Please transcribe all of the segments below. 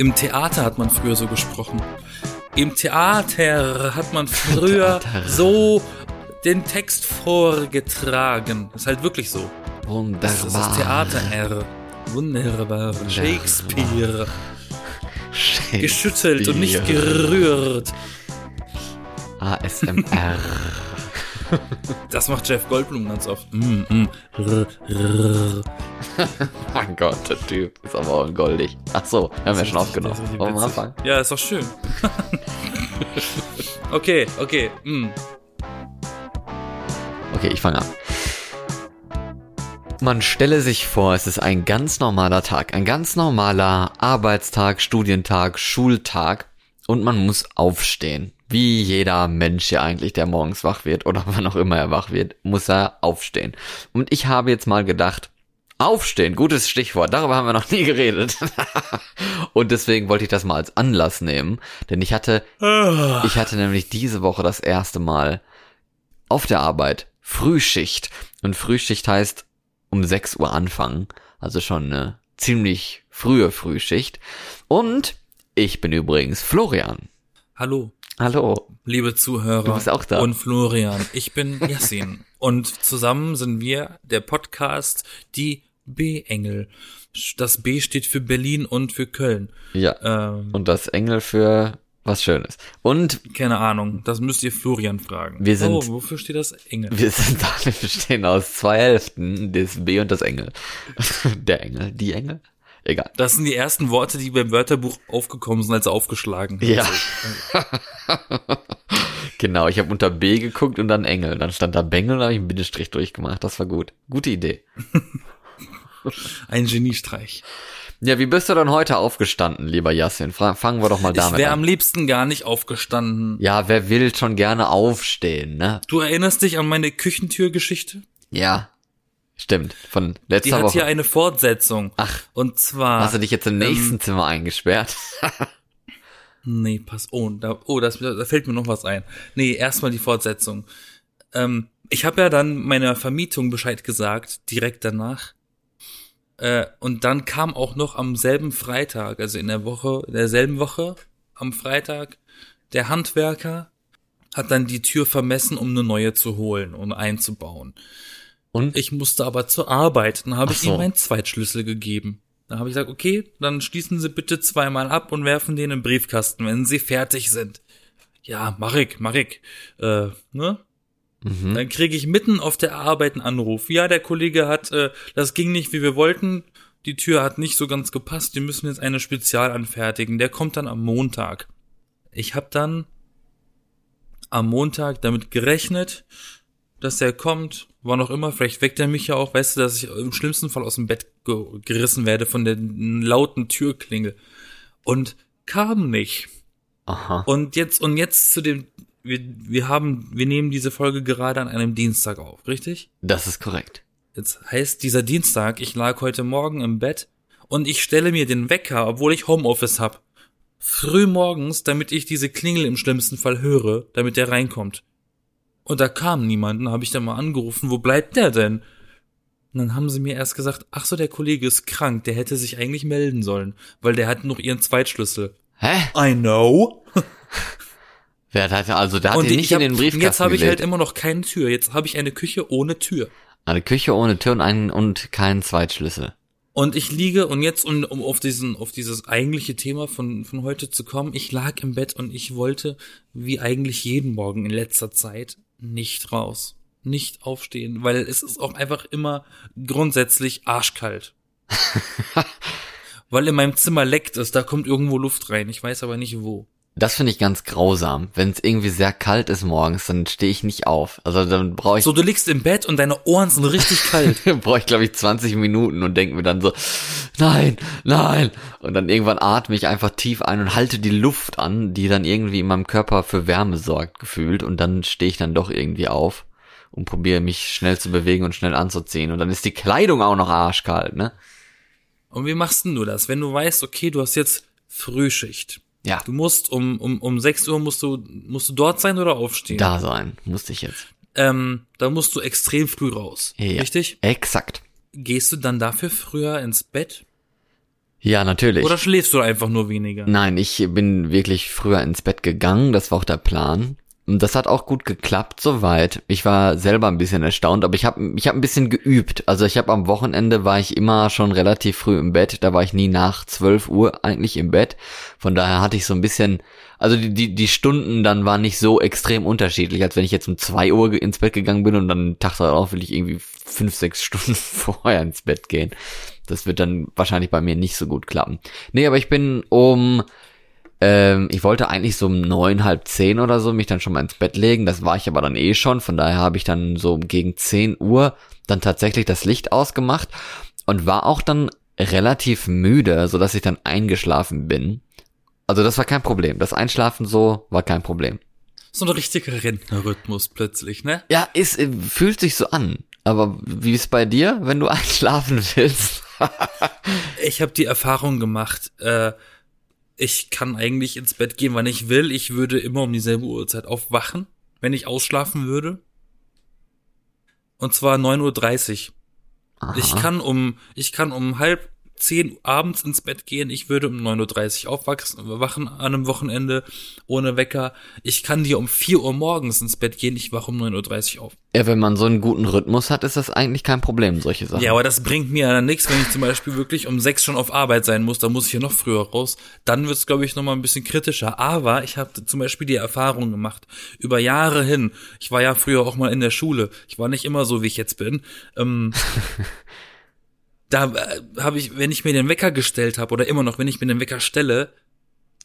Im Theater hat man früher so gesprochen. Im Theater hat man früher Theater. so den Text vorgetragen. Ist halt wirklich so. Wunderbar. Das ist das Theater R. Wunderbar. Shakespeare. Shakespeare. Geschüttelt und nicht gerührt. ASMR. Das macht Jeff Goldblum ganz oft. Mm, mm. R, r. mein Gott, der Typ ist aber auch goldig. Ach so, haben wir schon aufgenommen. Wollen wir anfangen? Ja, ist doch schön. okay, okay. Mm. Okay, ich fange an. Man stelle sich vor, es ist ein ganz normaler Tag, ein ganz normaler Arbeitstag, Studientag, Schultag und man muss aufstehen. Wie jeder Mensch ja eigentlich, der morgens wach wird oder wann auch immer er wach wird, muss er aufstehen. Und ich habe jetzt mal gedacht, aufstehen, gutes Stichwort, darüber haben wir noch nie geredet. und deswegen wollte ich das mal als Anlass nehmen, denn ich hatte ich hatte nämlich diese Woche das erste Mal auf der Arbeit Frühschicht. Und Frühschicht heißt um 6 Uhr anfangen. Also schon eine ziemlich frühe Frühschicht. Und ich bin übrigens Florian. Hallo, Hallo. liebe Zuhörer. Du bist auch da. Und Florian. Ich bin Yassin. und zusammen sind wir der Podcast Die B-Engel. Das B steht für Berlin und für Köln. Ja. Ähm, Und das Engel für was Schönes. Und keine Ahnung, das müsst ihr Florian fragen. Wir sind- oh, wofür steht das Engel? wir sind alle bestehen aus zwei Hälften, das B und das Engel. Der Engel, die Engel? Egal. Das sind die ersten Worte, die beim Wörterbuch aufgekommen sind, als aufgeschlagen. Ja. genau, ich habe unter B geguckt und dann Engel. Dann stand da Bengel und habe ich einen Bindestrich durchgemacht. Das war gut. Gute Idee. Ein Geniestreich. Ja, wie bist du dann heute aufgestanden, lieber Yassin? Fra fangen wir doch mal Ich damit wäre am an. liebsten gar nicht aufgestanden. Ja, wer will schon gerne aufstehen, ne? Du erinnerst dich an meine Küchentürgeschichte? Ja. Stimmt. Von Die letzter hat Woche. hier eine Fortsetzung. Ach. Und zwar. Hast du dich jetzt im nächsten ähm, Zimmer eingesperrt? Nee, pass. Oh, da, oh das, da fällt mir noch was ein. Nee, erstmal die Fortsetzung. Ähm, ich habe ja dann meiner Vermietung Bescheid gesagt, direkt danach. Äh, und dann kam auch noch am selben Freitag, also in der Woche, in derselben Woche, am Freitag, der Handwerker hat dann die Tür vermessen, um eine neue zu holen und einzubauen. Und? Ich musste aber zur Arbeit. Dann habe ich so. ihm meinen Zweitschlüssel gegeben. Dann habe ich gesagt, okay, dann schließen Sie bitte zweimal ab und werfen den im Briefkasten, wenn Sie fertig sind. Ja, mach ich, mach ich. Äh, ne? Mhm. Dann kriege ich mitten auf der Arbeit einen Anruf. Ja, der Kollege hat, äh, das ging nicht, wie wir wollten. Die Tür hat nicht so ganz gepasst. Die müssen jetzt eine Spezial anfertigen. Der kommt dann am Montag. Ich habe dann am Montag damit gerechnet, dass er kommt. War noch immer, vielleicht weckt er mich ja auch, weißt du, dass ich im schlimmsten Fall aus dem Bett ge gerissen werde von der lauten Türklingel. Und kam nicht. Aha. Und jetzt, und jetzt zu dem, wir, wir haben, wir nehmen diese Folge gerade an einem Dienstag auf, richtig? Das ist korrekt. Jetzt heißt dieser Dienstag, ich lag heute Morgen im Bett und ich stelle mir den Wecker, obwohl ich Homeoffice hab, früh morgens, damit ich diese Klingel im schlimmsten Fall höre, damit der reinkommt. Und da kam niemand, dann habe ich dann mal angerufen, wo bleibt der denn? Und dann haben sie mir erst gesagt, ach so, der Kollege ist krank, der hätte sich eigentlich melden sollen, weil der hat noch ihren Zweitschlüssel. Hä? I know. Wer hat also, der hat und ich nicht hab, in den Briefkasten jetzt habe ich halt immer noch keine Tür. Jetzt habe ich eine Küche ohne Tür. Eine Küche ohne Tür und einen und keinen Zweitschlüssel. Und ich liege und jetzt um, um auf diesen auf dieses eigentliche Thema von von heute zu kommen, ich lag im Bett und ich wollte wie eigentlich jeden Morgen in letzter Zeit nicht raus, nicht aufstehen, weil es ist auch einfach immer grundsätzlich arschkalt. weil in meinem Zimmer leckt es, da kommt irgendwo Luft rein, ich weiß aber nicht wo. Das finde ich ganz grausam. Wenn es irgendwie sehr kalt ist morgens, dann stehe ich nicht auf. Also dann brauche ich So du liegst im Bett und deine Ohren sind richtig kalt. brauche ich glaube ich 20 Minuten und denke mir dann so, nein, nein. Und dann irgendwann atme ich einfach tief ein und halte die Luft an, die dann irgendwie in meinem Körper für Wärme sorgt, gefühlt. Und dann stehe ich dann doch irgendwie auf und probiere mich schnell zu bewegen und schnell anzuziehen. Und dann ist die Kleidung auch noch arschkalt, ne? Und wie machst denn du das, wenn du weißt, okay, du hast jetzt Frühschicht. Ja, Du musst um, um, um 6 Uhr musst du, musst du dort sein oder aufstehen? da sein, musste ich jetzt. Ähm, da musst du extrem früh raus. Ja. Richtig? Exakt. Gehst du dann dafür früher ins Bett? Ja, natürlich. Oder schläfst du einfach nur weniger? Nein, ich bin wirklich früher ins Bett gegangen, das war auch der Plan. Und das hat auch gut geklappt soweit. Ich war selber ein bisschen erstaunt, aber ich habe ich hab ein bisschen geübt. Also ich habe am Wochenende war ich immer schon relativ früh im Bett. Da war ich nie nach 12 Uhr eigentlich im Bett. Von daher hatte ich so ein bisschen, also die, die, die Stunden dann waren nicht so extrem unterschiedlich, als wenn ich jetzt um 2 Uhr ins Bett gegangen bin und dann Tag darauf will ich irgendwie 5, 6 Stunden vorher ins Bett gehen. Das wird dann wahrscheinlich bei mir nicht so gut klappen. Nee, aber ich bin um ähm, ich wollte eigentlich so um neun, halb zehn oder so mich dann schon mal ins Bett legen. Das war ich aber dann eh schon. Von daher habe ich dann so gegen zehn Uhr dann tatsächlich das Licht ausgemacht und war auch dann relativ müde, so dass ich dann eingeschlafen bin. Also das war kein Problem. Das Einschlafen so war kein Problem. So ein richtiger Rentnerrhythmus plötzlich, ne? Ja, ist, äh, fühlt sich so an. Aber wie ist bei dir, wenn du einschlafen willst? ich habe die Erfahrung gemacht, äh, ich kann eigentlich ins Bett gehen, wann ich will. Ich würde immer um dieselbe Uhrzeit aufwachen, wenn ich ausschlafen würde. Und zwar 9.30 Uhr. Aha. Ich kann um, ich kann um halb 10 abends ins Bett gehen. Ich würde um 9.30 Uhr aufwachen an einem Wochenende ohne Wecker. Ich kann dir um 4 Uhr morgens ins Bett gehen. Ich wache um 9.30 Uhr auf. Ja, wenn man so einen guten Rhythmus hat, ist das eigentlich kein Problem, solche Sachen. Ja, aber das bringt mir ja nichts, wenn ich zum Beispiel wirklich um 6 schon auf Arbeit sein muss. Da muss ich ja noch früher raus. Dann wird's, glaube ich, nochmal ein bisschen kritischer. Aber ich habe zum Beispiel die Erfahrung gemacht, über Jahre hin. Ich war ja früher auch mal in der Schule. Ich war nicht immer so, wie ich jetzt bin. Ähm, da äh, habe ich, wenn ich mir den Wecker gestellt habe oder immer noch, wenn ich mir den Wecker stelle,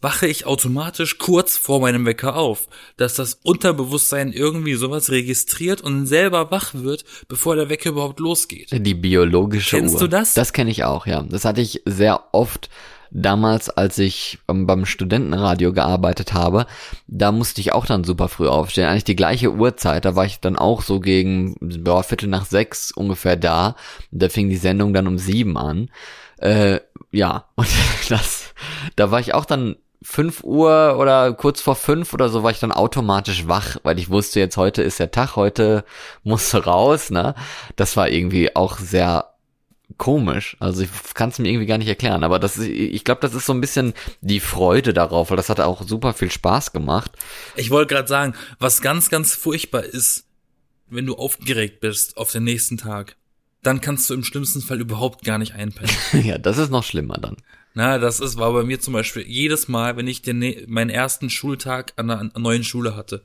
wache ich automatisch kurz vor meinem Wecker auf, dass das Unterbewusstsein irgendwie sowas registriert und selber wach wird, bevor der Wecker überhaupt losgeht. Die biologische Kennst Uhr. du das? Das kenne ich auch, ja. Das hatte ich sehr oft damals, als ich beim Studentenradio gearbeitet habe, da musste ich auch dann super früh aufstehen. Eigentlich die gleiche Uhrzeit. Da war ich dann auch so gegen boah, Viertel nach sechs ungefähr da. Da fing die Sendung dann um sieben an. Äh, ja, und das, da war ich auch dann fünf Uhr oder kurz vor fünf oder so war ich dann automatisch wach, weil ich wusste jetzt heute ist der Tag, heute musst du raus, ne? Das war irgendwie auch sehr komisch. Also ich kann es mir irgendwie gar nicht erklären, aber das ich glaube, das ist so ein bisschen die Freude darauf, weil das hat auch super viel Spaß gemacht. Ich wollte gerade sagen, was ganz, ganz furchtbar ist, wenn du aufgeregt bist auf den nächsten Tag, dann kannst du im schlimmsten Fall überhaupt gar nicht einpennen. ja, das ist noch schlimmer dann. Na, das ist, war bei mir zum Beispiel jedes Mal, wenn ich den, meinen ersten Schultag an einer neuen Schule hatte.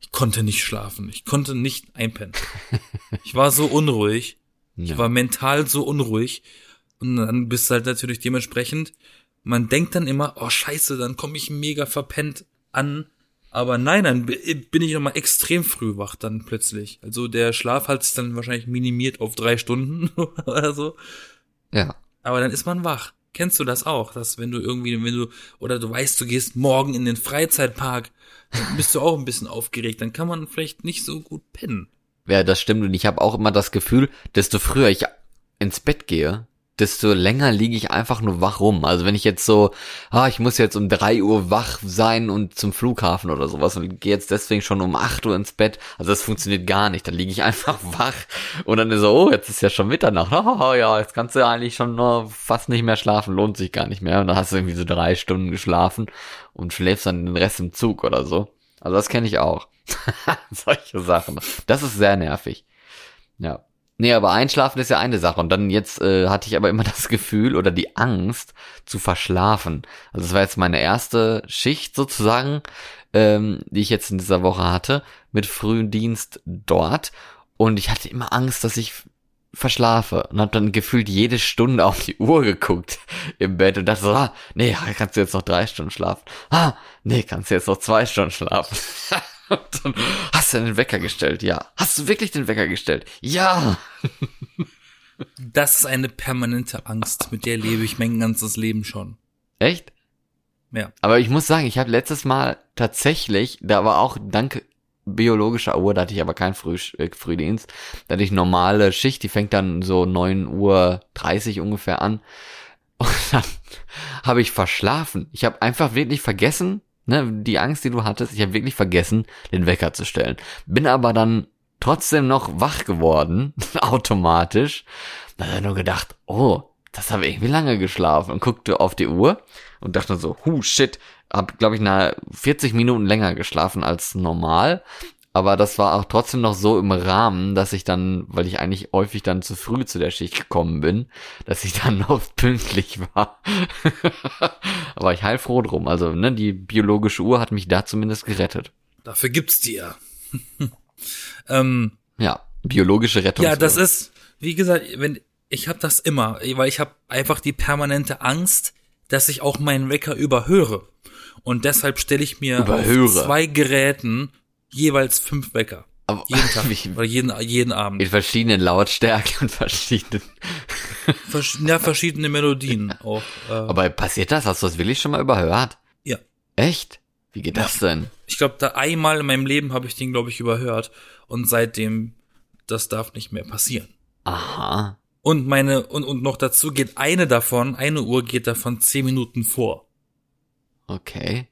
Ich konnte nicht schlafen. Ich konnte nicht einpennen. Ich war so unruhig. Ich war mental so unruhig. Und dann bist du halt natürlich dementsprechend, man denkt dann immer, oh scheiße, dann komme ich mega verpennt an. Aber nein, dann bin ich nochmal extrem früh wach dann plötzlich. Also der Schlaf hat sich dann wahrscheinlich minimiert auf drei Stunden oder so. Ja. Aber dann ist man wach. Kennst du das auch? Dass wenn du irgendwie, wenn du, oder du weißt, du gehst morgen in den Freizeitpark, dann bist du auch ein bisschen aufgeregt. Dann kann man vielleicht nicht so gut pennen. Ja, das stimmt. Und ich habe auch immer das Gefühl, desto früher ich ins Bett gehe, desto länger liege ich einfach nur wach rum. Also wenn ich jetzt so, ah, ich muss jetzt um drei Uhr wach sein und zum Flughafen oder sowas und gehe jetzt deswegen schon um acht Uhr ins Bett, also das funktioniert gar nicht. Dann liege ich einfach wach und dann ist so, oh, jetzt ist ja schon Mitternacht. Oh, ja, jetzt kannst du eigentlich schon nur fast nicht mehr schlafen, lohnt sich gar nicht mehr. Und dann hast du irgendwie so drei Stunden geschlafen und schläfst dann den Rest im Zug oder so. Also das kenne ich auch. Solche Sachen. Das ist sehr nervig. Ja. Nee, aber einschlafen ist ja eine Sache. Und dann jetzt äh, hatte ich aber immer das Gefühl oder die Angst zu verschlafen. Also das war jetzt meine erste Schicht sozusagen, ähm, die ich jetzt in dieser Woche hatte, mit frühen Dienst dort. Und ich hatte immer Angst, dass ich verschlafe und habe dann gefühlt jede Stunde auf die Uhr geguckt im Bett und dachte so, ah, nee, kannst du jetzt noch drei Stunden schlafen? Ah, nee, kannst du jetzt noch zwei Stunden schlafen? und dann, hast du den Wecker gestellt? Ja. Hast du wirklich den Wecker gestellt? Ja. das ist eine permanente Angst, mit der lebe ich mein ganzes Leben schon. Echt? Ja. Aber ich muss sagen, ich habe letztes Mal tatsächlich, da war auch dank biologischer Uhr, da hatte ich aber keinen Früh, äh, Frühdienst. Da hatte ich normale Schicht, die fängt dann so neun Uhr dreißig ungefähr an. Und dann habe ich verschlafen. Ich habe einfach wirklich vergessen, ne, die Angst, die du hattest, ich habe wirklich vergessen, den Wecker zu stellen. Bin aber dann trotzdem noch wach geworden, automatisch. Da habe ich nur gedacht, oh, das habe ich irgendwie lange geschlafen und guckte auf die Uhr und dachte so, hu, shit, hab, glaube ich, na 40 Minuten länger geschlafen als normal. Aber das war auch trotzdem noch so im Rahmen, dass ich dann, weil ich eigentlich häufig dann zu früh zu der Schicht gekommen bin, dass ich dann noch pünktlich war. Aber ich heilfroh drum. Also, ne, die biologische Uhr hat mich da zumindest gerettet. Dafür gibt's die ja. ähm, ja, biologische Rettung. Ja, das ist, wie gesagt, wenn ich habe das immer, weil ich habe einfach die permanente Angst, dass ich auch meinen Wecker überhöre. Und deshalb stelle ich mir Überhöre. auf zwei Geräten jeweils fünf Wecker. Aber Jeden Tag wie- oder jeden, jeden Abend. in verschiedenen Lautstärken und verschiedenen. Versch ja, verschiedene Melodien auch. Äh, Aber passiert das? Hast du das wirklich schon mal überhört? ja. Echt? Wie geht das denn? Ich glaube, da einmal in meinem Leben habe ich den, glaube ich, überhört. Und seitdem, das darf nicht mehr passieren. Aha. Und meine, und, und noch dazu geht eine davon, eine Uhr geht davon zehn Minuten vor. Okay.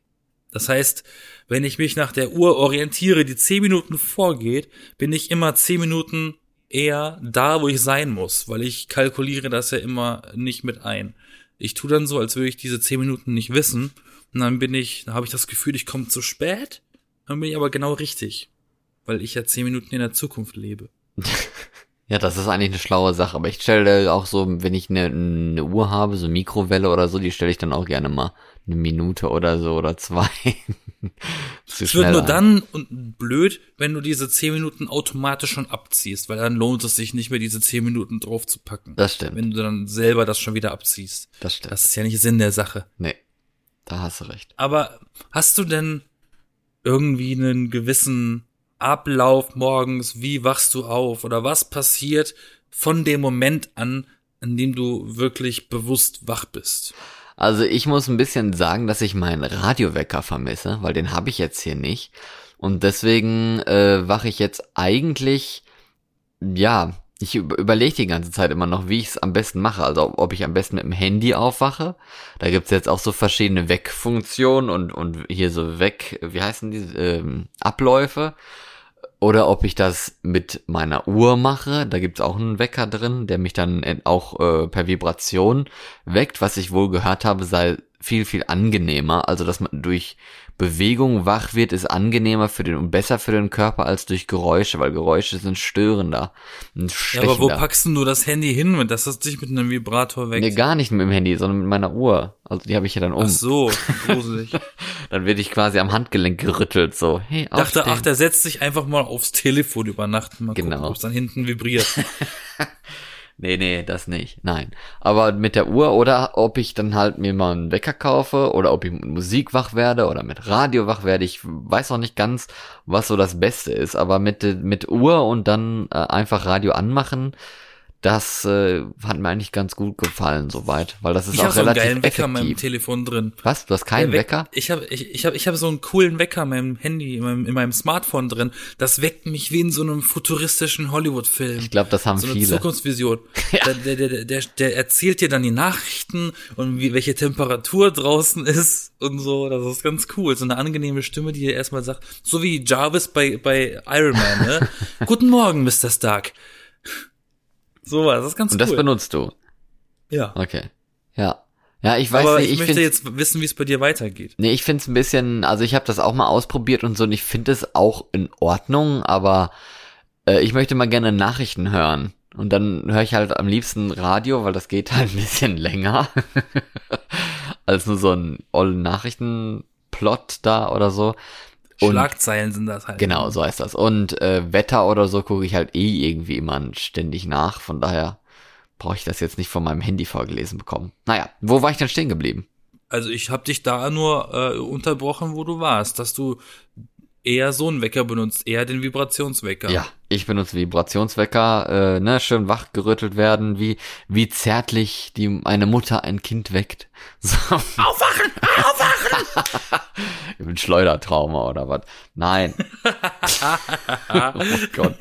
Das heißt, wenn ich mich nach der Uhr orientiere, die zehn Minuten vorgeht, bin ich immer zehn Minuten eher da, wo ich sein muss, weil ich kalkuliere das ja immer nicht mit ein. Ich tue dann so, als würde ich diese zehn Minuten nicht wissen, und dann bin ich, dann habe ich das Gefühl, ich komme zu spät, dann bin ich aber genau richtig, weil ich ja zehn Minuten in der Zukunft lebe. Ja, das ist eigentlich eine schlaue Sache, aber ich stelle auch so, wenn ich eine, eine Uhr habe, so Mikrowelle oder so, die stelle ich dann auch gerne mal eine Minute oder so oder zwei. Es wird nur dann und blöd, wenn du diese zehn Minuten automatisch schon abziehst, weil dann lohnt es sich nicht mehr, diese zehn Minuten drauf zu packen. Das stimmt, wenn du dann selber das schon wieder abziehst. das stimmt. Das ist ja nicht Sinn der Sache. nee, da hast du recht. Aber hast du denn irgendwie einen gewissen Ablauf morgens? Wie wachst du auf? Oder was passiert von dem Moment an, an dem du wirklich bewusst wach bist? Also ich muss ein bisschen sagen, dass ich meinen Radiowecker vermisse, weil den habe ich jetzt hier nicht. Und deswegen äh, wache ich jetzt eigentlich, ja, ich über überlege die ganze Zeit immer noch, wie ich es am besten mache. Also ob ich am besten mit dem Handy aufwache. Da gibt's jetzt auch so verschiedene Weckfunktionen und, und hier so Weg, wie heißen die, ähm, Abläufe. Oder ob ich das mit meiner Uhr mache. Da gibt's auch einen Wecker drin, der mich dann in- auch äh, per Vibration weckt. Was ich wohl gehört habe, sei viel, viel angenehmer. Also, dass man durch Bewegung wach wird, ist angenehmer für den und besser für den Körper als durch Geräusche, weil Geräusche sind störender. Und Ja, aber wo packst du das Handy hin, wenn das dich mit einem Vibrator weckt? Nee, gar nicht mit dem Handy, sondern mit meiner Uhr. Also die habe ich ja dann um. Ach so, gruselig. Dann werde ich quasi am Handgelenk gerüttelt, so, hey, dachte, ach, der setzt sich einfach mal aufs Telefon über Nacht. Mal Genau. gucken, ob es dann hinten vibriert. Nee, nee, das nicht. Nein. Aber mit der Uhr oder ob ich dann halt mir mal einen Wecker kaufe oder ob ich mit Musik wach werde oder mit Radio wach werde. Ich weiß noch nicht ganz, was so das Beste ist. Aber mit, mit Uhr und dann äh, einfach Radio anmachen, das äh, hat mir eigentlich ganz gut gefallen soweit. Weil das ist Ich auch habe so einen relativ geilen Wecker in meinem. Telefon drin. Was? Du hast keinen weckt- Wecker? Ich habe ich, ich hab, ich hab so einen coolen Wecker in meinem Handy, in meinem, in meinem Smartphone drin. Das weckt mich wie in so einem futuristischen Hollywood-Film. Ich glaube, das haben so eine viele. Zukunftsvision. der, der, der, der, der erzählt dir dann die Nachrichten und wie, welche Temperatur draußen ist und so. Das ist ganz cool. So eine angenehme Stimme, die dir erstmal sagt, so wie Jarvis bei, bei Iron Man, ne? Guten Morgen, Mr. Stark. So was, das ist ganz Und das cool. benutzt du. ja. Okay. Ja. Ja, ich weiß Aber nicht, ich, ich möchte jetzt wissen, wie es bei dir weitergeht. Nee, ich find's ein bisschen, also ich habe das auch mal ausprobiert und so und ich finde es auch in Ordnung, aber äh, ich möchte mal gerne Nachrichten hören. Und dann höre ich halt am liebsten Radio, weil das geht halt ein bisschen länger als nur so ein ollen Nachrichtenplot da oder so. Und Schlagzeilen sind das halt. genau, so heißt das. Und äh, Wetter oder so gucke ich halt eh irgendwie immer ständig nach. Von daher brauche ich das jetzt nicht von meinem Handy vorgelesen bekommen. Naja, wo war ich denn stehen geblieben? Also ich habe dich da nur äh, unterbrochen, wo du warst, dass du eher so einen Wecker benutzt, eher den Vibrationswecker. Ja, ich benutze Vibrationswecker, äh, ne, schön wachgerüttelt werden, wie, wie zärtlich die, eine Mutter ein Kind weckt. So. Aufwachen! Aufwachen! ich bin Schleudertrauma oder was? Nein. oh Gott.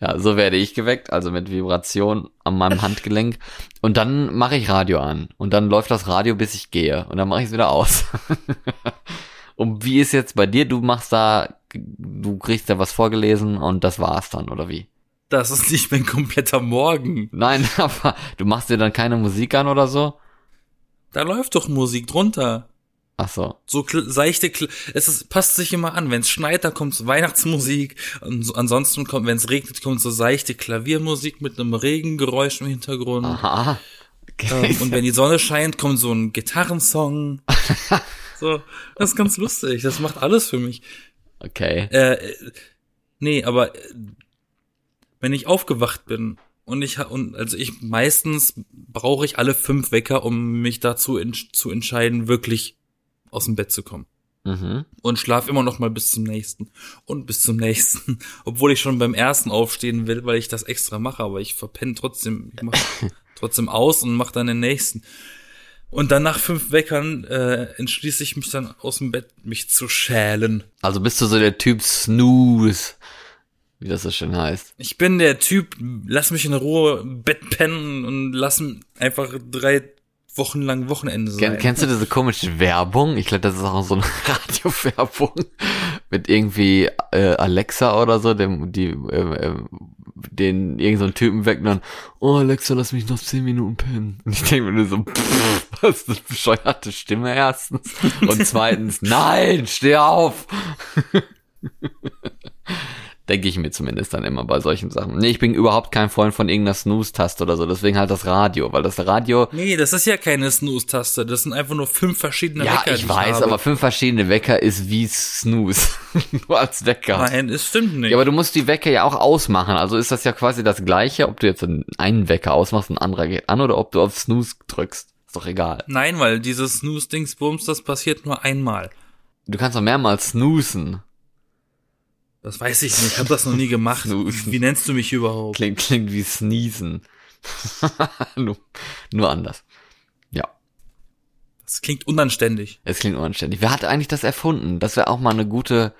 Ja, so werde ich geweckt, also mit Vibration an meinem Handgelenk. Und dann mache ich Radio an. Und dann läuft das Radio, bis ich gehe. Und dann mache ich es wieder aus. Und wie ist jetzt bei dir? Du machst da, du kriegst da was vorgelesen und das war's dann, oder wie? Das ist nicht mein kompletter Morgen. Nein, aber du machst dir dann keine Musik an oder so? Da läuft doch Musik drunter. Ach so. So seichte, es ist, passt sich immer an. Wenn es schneit, dann kommt Weihnachtsmusik. Und so, ansonsten kommt, wenn es regnet, kommt so seichte Klaviermusik mit einem Regengeräusch im Hintergrund. Aha. Okay. Ähm, und wenn die Sonne scheint, kommt so ein Gitarrensong. so, das ist ganz lustig. Das macht alles für mich. okay. Äh, nee, aber äh, wenn ich aufgewacht bin und ich und also ich meistens brauche ich alle fünf Wecker, um mich dazu in, zu entscheiden, wirklich aus dem Bett zu kommen. Mhm. Und schlaf immer noch mal bis zum nächsten und bis zum nächsten, obwohl ich schon beim ersten aufstehen will, weil ich das extra mache, aber ich verpenne trotzdem, ich mach trotzdem aus und mache dann den nächsten. Und dann nach fünf Weckern äh, entschließe ich mich dann aus dem Bett, mich zu schälen. Also bist du so der Typ Snooze, wie das so schön heißt. Ich bin der Typ, lass mich in Ruhe Bett pennen und lass einfach drei Wochen lang Wochenende sein. Ken, kennst du diese komische Werbung? Ich glaube, das ist auch so eine Radiowerbung mit irgendwie äh, Alexa oder so, dem die äh, äh, den irgend so Typen weg und dann, oh Alexa, lass mich noch zehn Minuten pennen. Und ich denke mir nur so, pff, was ist das bescheuerte Stimme erstens und zweitens, nein, steh auf. Denke ich mir zumindest dann immer bei solchen Sachen. Nee, ich bin überhaupt kein Freund von irgendeiner Snooze-Taste oder so, deswegen halt das Radio, weil das Radio Nee, das ist ja keine Snooze-Taste. Das sind einfach nur fünf verschiedene Ja, Wecker. ich die weiß, habe. aber fünf verschiedene Wecker ist wie Snooze. Nur als Wecker. Nein, es stimmt nicht. Ja, aber du musst die Wecker ja auch ausmachen. Also ist das ja quasi das gleiche, ob du jetzt einen Wecker ausmachst, ein anderer geht an oder ob du auf Snooze drückst. Ist doch egal. Nein, weil dieses Snooze-Dingsbums, das passiert nur einmal. Du kannst doch mehrmals snoosen. Das weiß ich nicht. Ich habe das noch nie gemacht. Wie nennst du mich überhaupt? Klingt, klingt wie sneezen. nur, nur anders. Ja, Das klingt unanständig. es klingt unanständig. Wer hat eigentlich das erfunden? Das wäre auch mal eine gute,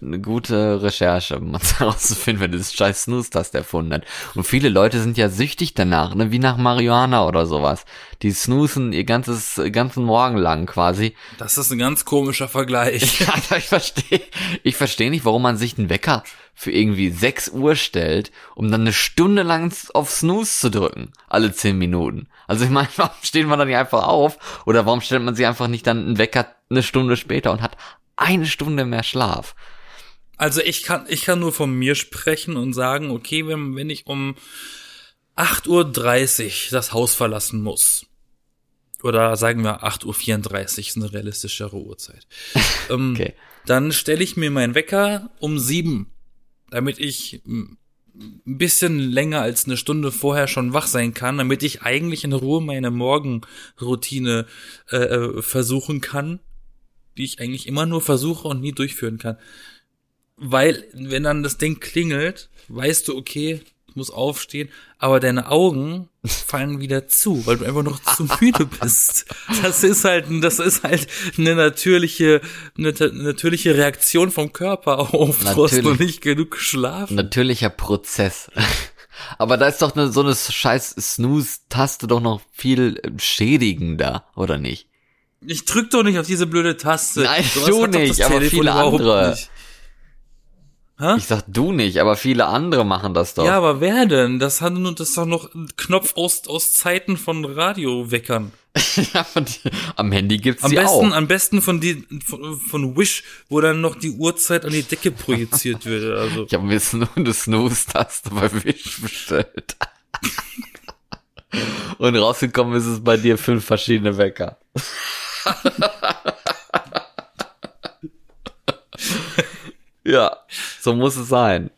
eine gute Recherche, um mal herauszufinden, wer dieses scheiß Snooze-Taste erfunden hat. Und viele Leute sind ja süchtig danach, ne, wie nach Marihuana oder sowas. Die snoosen ihr ganzes, ganzen Morgen lang quasi. Das ist ein ganz komischer Vergleich. Ja, ich verstehe, ich verstehe nicht, warum man sich einen Wecker für irgendwie 6 Uhr stellt, um dann eine Stunde lang auf Snooze zu drücken. Alle 10 Minuten. Also ich meine, warum steht man dann nicht einfach auf? Oder warum stellt man sich einfach nicht dann einen Wecker eine Stunde später und hat eine Stunde mehr Schlaf? Also ich kann, ich kann nur von mir sprechen und sagen, okay, wenn, wenn ich um 8.30 Uhr das Haus verlassen muss, oder sagen wir 8.34 Uhr ist eine realistischere Uhrzeit, ähm, Okay. dann stelle ich mir meinen Wecker um sieben, damit ich mm, ein bisschen länger als eine Stunde vorher schon wach sein kann, damit ich eigentlich in Ruhe meine Morgenroutine äh, äh, versuchen kann, die ich eigentlich immer nur versuche und nie durchführen kann. Weil, wenn dann das Ding klingelt, weißt du, okay, du musst aufstehen, aber deine Augen fallen wieder zu, weil du einfach noch zu müde bist. Das ist halt, das ist halt eine natürliche, eine natürliche Reaktion vom Körper auf, du hast noch nicht genug geschlafen. Natürlicher Prozess. Aber da ist doch eine, so eine scheiß Snooze-Taste doch noch viel äh, schädigender, oder nicht? Ich drück doch nicht auf diese blöde Taste. Nein, Sowas du das nicht, aber viele andere. nicht. Hä? Ich sag du nicht, aber viele andere machen das doch. Ja, aber wer denn? Das hat nur, das ist doch noch ein Knopf aus, aus Zeiten von Radioweckern. Ja, am Handy gibt's Am die besten, auch. am besten von die, von, von Wish, wo dann noch die Uhrzeit an die Decke projiziert wird. Also, Ich habe mir jetzt nur eine Snooze-Taste bei Wish bestellt. Und rausgekommen ist es bei dir fünf verschiedene Wecker. Ja, so muss es sein.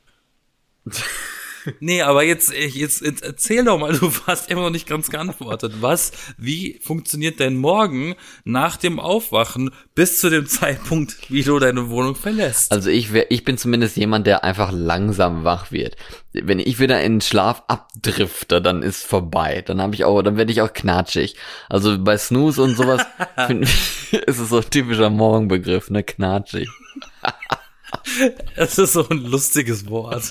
nee, aber jetzt, jetzt, jetzt erzähl doch mal, du hast immer noch nicht ganz geantwortet. Was, wie funktioniert dein Morgen nach dem Aufwachen bis zu dem Zeitpunkt, wie du deine Wohnung verlässt? Also ich wär, ich bin zumindest jemand, der einfach langsam wach wird. Wenn ich wieder in den Schlaf abdrifte, dann ist vorbei. Dann habe ich auch, dann werde ich auch knatschig. Also bei Snooze und sowas find, ist es so ein typischer Morgenbegriff, ne, knatschig. Das ist so ein lustiges Wort.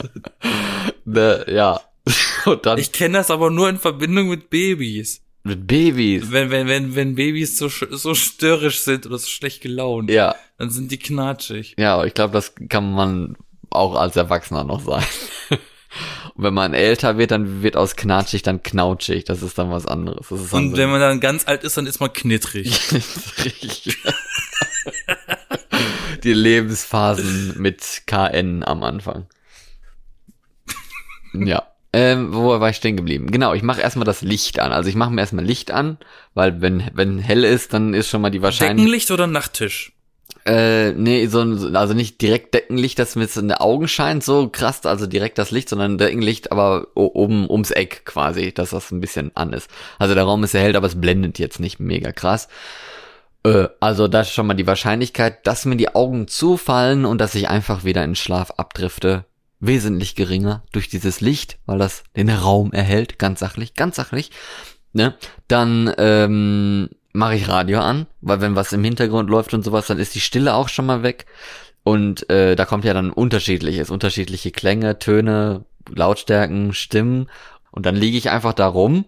Ne, ja. Und dann Ich kenne das aber nur in Verbindung mit Babys. mit Babys. Wenn, wenn, wenn, wenn Babys so, sch- so störrisch sind oder so schlecht gelaunt, Ja, dann sind die knatschig. ja, ich glaube, das kann man auch als Erwachsener noch sein. Und wenn man älter wird, dann wird aus knatschig dann knautschig. Das ist dann was anderes. Das ist dann Und so- wenn man dann ganz alt ist, dann ist man knittrig. Die Lebensphasen mit KN am Anfang. Ja. Ähm, wo war ich stehen geblieben? Genau, ich mache erstmal das Licht an. Also ich mache mir erstmal Licht an, weil wenn wenn hell ist, dann ist schon mal die Wahrscheinlichkeit. Deckenlicht oder Nachttisch? Äh, nee, so, also nicht direkt Deckenlicht, das mir jetzt in die Augen scheint, so krass, also direkt das Licht, sondern Deckenlicht, aber oben ums Eck quasi, dass das ein bisschen an ist. Also der Raum ist erhellt, aber es blendet jetzt nicht mega krass. Äh, also da ist schon mal die Wahrscheinlichkeit, dass mir die Augen zufallen und dass ich einfach wieder in Schlaf abdrifte, wesentlich geringer durch dieses Licht, weil das den Raum erhält, ganz sachlich, ganz sachlich. Ne? Dann ähm, mache ich Radio an, weil wenn was im Hintergrund läuft und sowas, dann ist die Stille auch schon mal weg. Und äh, da kommt ja dann unterschiedliches, unterschiedliche Klänge, Töne, Lautstärken, Stimmen. Und dann liege ich einfach da rum,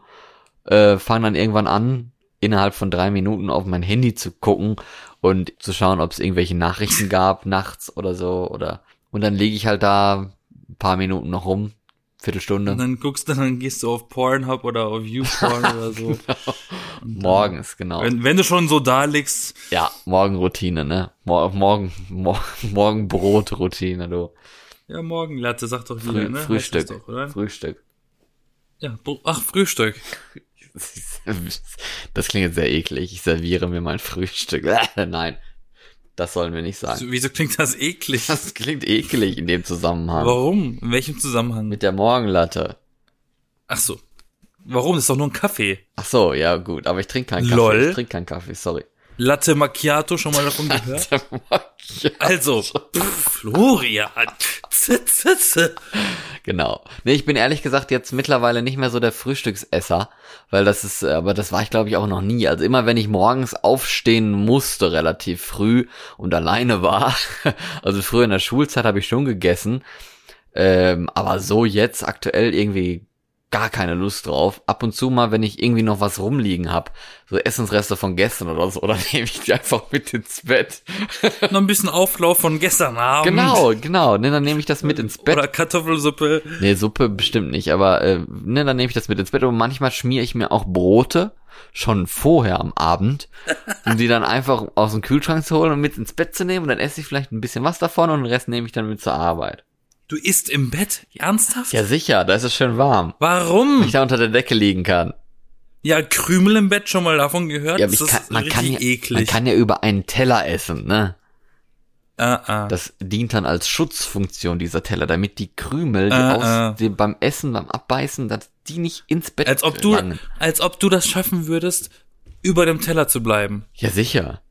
äh, fange dann irgendwann an, innerhalb von drei Minuten auf mein Handy zu gucken und zu schauen, ob es irgendwelche Nachrichten gab, nachts oder so. Oder und dann liege ich halt da ein paar Minuten noch rum, Viertelstunde. Und dann guckst du, dann gehst du auf Pornhub oder auf YouPorn oder so. Dann- Morgens, genau. Wenn, wenn du schon so da liegst, Ja, Morgenroutine, ne? Mor morgen, mor Morgenbrotroutine, du. ja, Morgenlatte, sag doch Früh wieder, ne? Frühstück. Doch, oder? Frühstück. Ja, ach, Frühstück. Das klingt jetzt sehr eklig. Ich serviere mir mein Frühstück. Nein, das sollen wir nicht sagen. Wieso, wieso klingt das eklig? Das klingt eklig in dem Zusammenhang. Warum? In welchem Zusammenhang? Mit der Morgenlatte. Ach so. Warum? Das ist doch nur ein Kaffee. Ach so, ja gut, aber ich trinke keinen Kaffee. Lol. Ich trinke keinen Kaffee, sorry. Latte Macchiato, schon mal davon gehört? Also, pff, Florian. Z, z, z. Genau. Nee, ich bin ehrlich gesagt jetzt mittlerweile nicht mehr so der Frühstücksesser, weil das ist, äh, aber das war ich glaube ich auch noch nie. Also immer wenn ich morgens aufstehen musste, relativ früh und alleine war, also früher in der Schulzeit habe ich schon gegessen, ähm, aber so jetzt aktuell irgendwie gar keine Lust drauf. Ab und zu mal, wenn ich irgendwie noch was rumliegen hab, so Essensreste von gestern oder so, dann nehme ich die einfach mit ins Bett. Noch ein bisschen Auflauf von gestern Abend. Genau, genau. Ne, dann nehme ich das mit ins Bett. Oder Kartoffelsuppe. Nee, Suppe bestimmt nicht, aber äh, ne, dann nehme ich das mit ins Bett und manchmal schmiere ich mir auch Brote schon vorher am Abend, um die dann einfach aus dem Kühlschrank zu holen und mit ins Bett zu nehmen und dann esse ich vielleicht ein bisschen was davon und den Rest nehme ich dann mit zur Arbeit. Du isst im Bett? Ernsthaft? Ja sicher, da ist es schön warm. Warum? Wenn ich da unter der Decke liegen kann. Ja, Krümel im Bett schon mal davon gehört? Ja, aber das ich ist kann, man, kann ja, man eklig. kann ja über einen Teller essen, ne? ah, ah. Das dient dann als Schutzfunktion, dieser Teller, damit die Krümel, die Ah, aus, ah. Die beim Essen, beim Abbeißen, dass die nicht ins Bett als ob du, gelangen. als ob du das schaffen würdest, über dem Teller zu bleiben. Ja, sicher.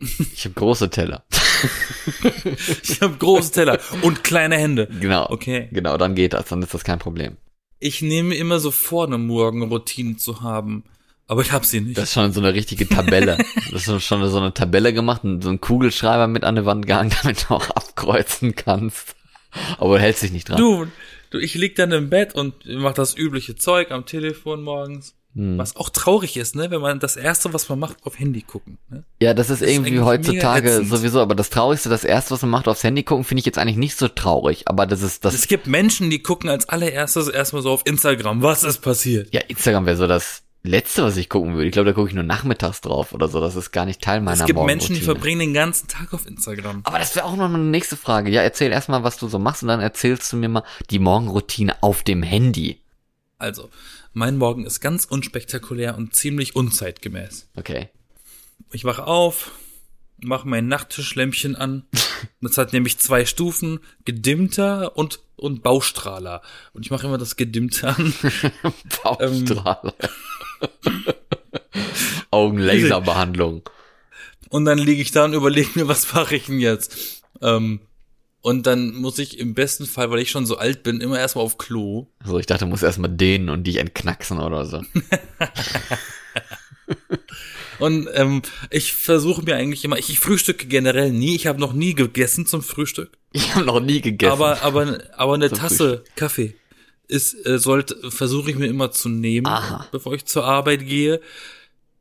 Ich habe große Teller. Ich habe große Teller und kleine Hände. Genau. Okay. Genau, dann geht das, dann ist das kein Problem. Ich nehme immer so vor, eine Morgenroutine zu haben, aber ich hab sie nicht. Das ist schon so eine richtige Tabelle. das ist schon so eine Tabelle gemacht und so einen Kugelschreiber mit an die Wand gehangen, damit du auch abkreuzen kannst. Aber du hältst dich nicht dran. du, du, ich lieg dann im Bett und mach das übliche Zeug am Telefon morgens. Hm. Was auch traurig ist, ne, wenn man das erste, was man macht, auf Handy gucken. Ne? Ja, das ist Das irgendwie heutzutage sowieso, aber das Traurigste, das erste, was man macht, aufs Handy gucken, finde ich jetzt eigentlich nicht so traurig. Aber das ist das. Es gibt Menschen, die gucken als allererstes erstmal so auf Instagram, was ist passiert. ja, Instagram wäre so das Letzte, was ich gucken würde. Ich glaube, da gucke ich nur nachmittags drauf oder so. Das ist gar nicht Teil meiner Es gibt Menschen, die verbringen den ganzen Tag auf Instagram. Aber das wäre auch noch eine nächste Frage. Ja, erzähl erstmal, was du so machst und dann erzählst du mir mal die Morgenroutine auf dem Handy. Also, mein Morgen ist ganz unspektakulär und ziemlich unzeitgemäß. Okay. Ich wache auf, mache mein Nachttischlämpchen an. Das hat nämlich zwei Stufen, gedimmter und, und Baustrahler. Und ich mache immer das Gedimmte an. Baustrahler. Augenlaserbehandlung. Und dann liege ich da und überlege mir, was mache ich denn jetzt? Ähm, und dann muss ich im besten Fall, weil ich schon so alt bin, immer erstmal auf Klo. Also ich dachte, du musst erstmal dehnen und dich entknacksen oder so. Und ähm, ich versuche mir eigentlich immer, ich, ich frühstücke generell nie. Ich habe noch nie gegessen zum Frühstück. Ich habe noch nie gegessen. Aber, aber, aber eine Tasse Kaffee ist, äh, sollte, versuche ich mir immer zu nehmen, Aha. bevor ich zur Arbeit gehe.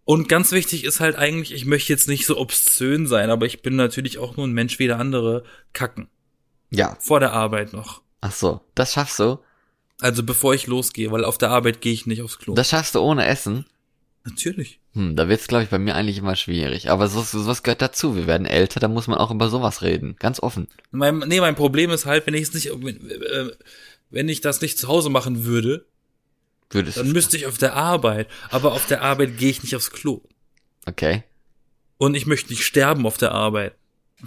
Und ganz wichtig ist halt eigentlich, ich möchte jetzt nicht so obszön sein, aber ich bin natürlich auch nur ein Mensch wie der andere. Kacken. Ja. Vor der Arbeit noch. Ach so, das schaffst du? Also bevor ich losgehe, weil auf der Arbeit gehe ich nicht aufs Klo. Das schaffst du ohne Essen? Natürlich. Hm, da wird's, glaube ich, bei mir eigentlich immer schwierig. Aber so, sowas gehört dazu. Wir werden älter, da muss man auch über sowas reden. Ganz offen. Mein, nee, mein Problem ist halt, wenn ich es nicht, wenn, äh, wenn ich das nicht zu Hause machen würde, Würdest dann müsste ich auf der Arbeit. Aber auf der Arbeit gehe ich nicht aufs Klo. Okay. Und ich möchte nicht sterben auf der Arbeit.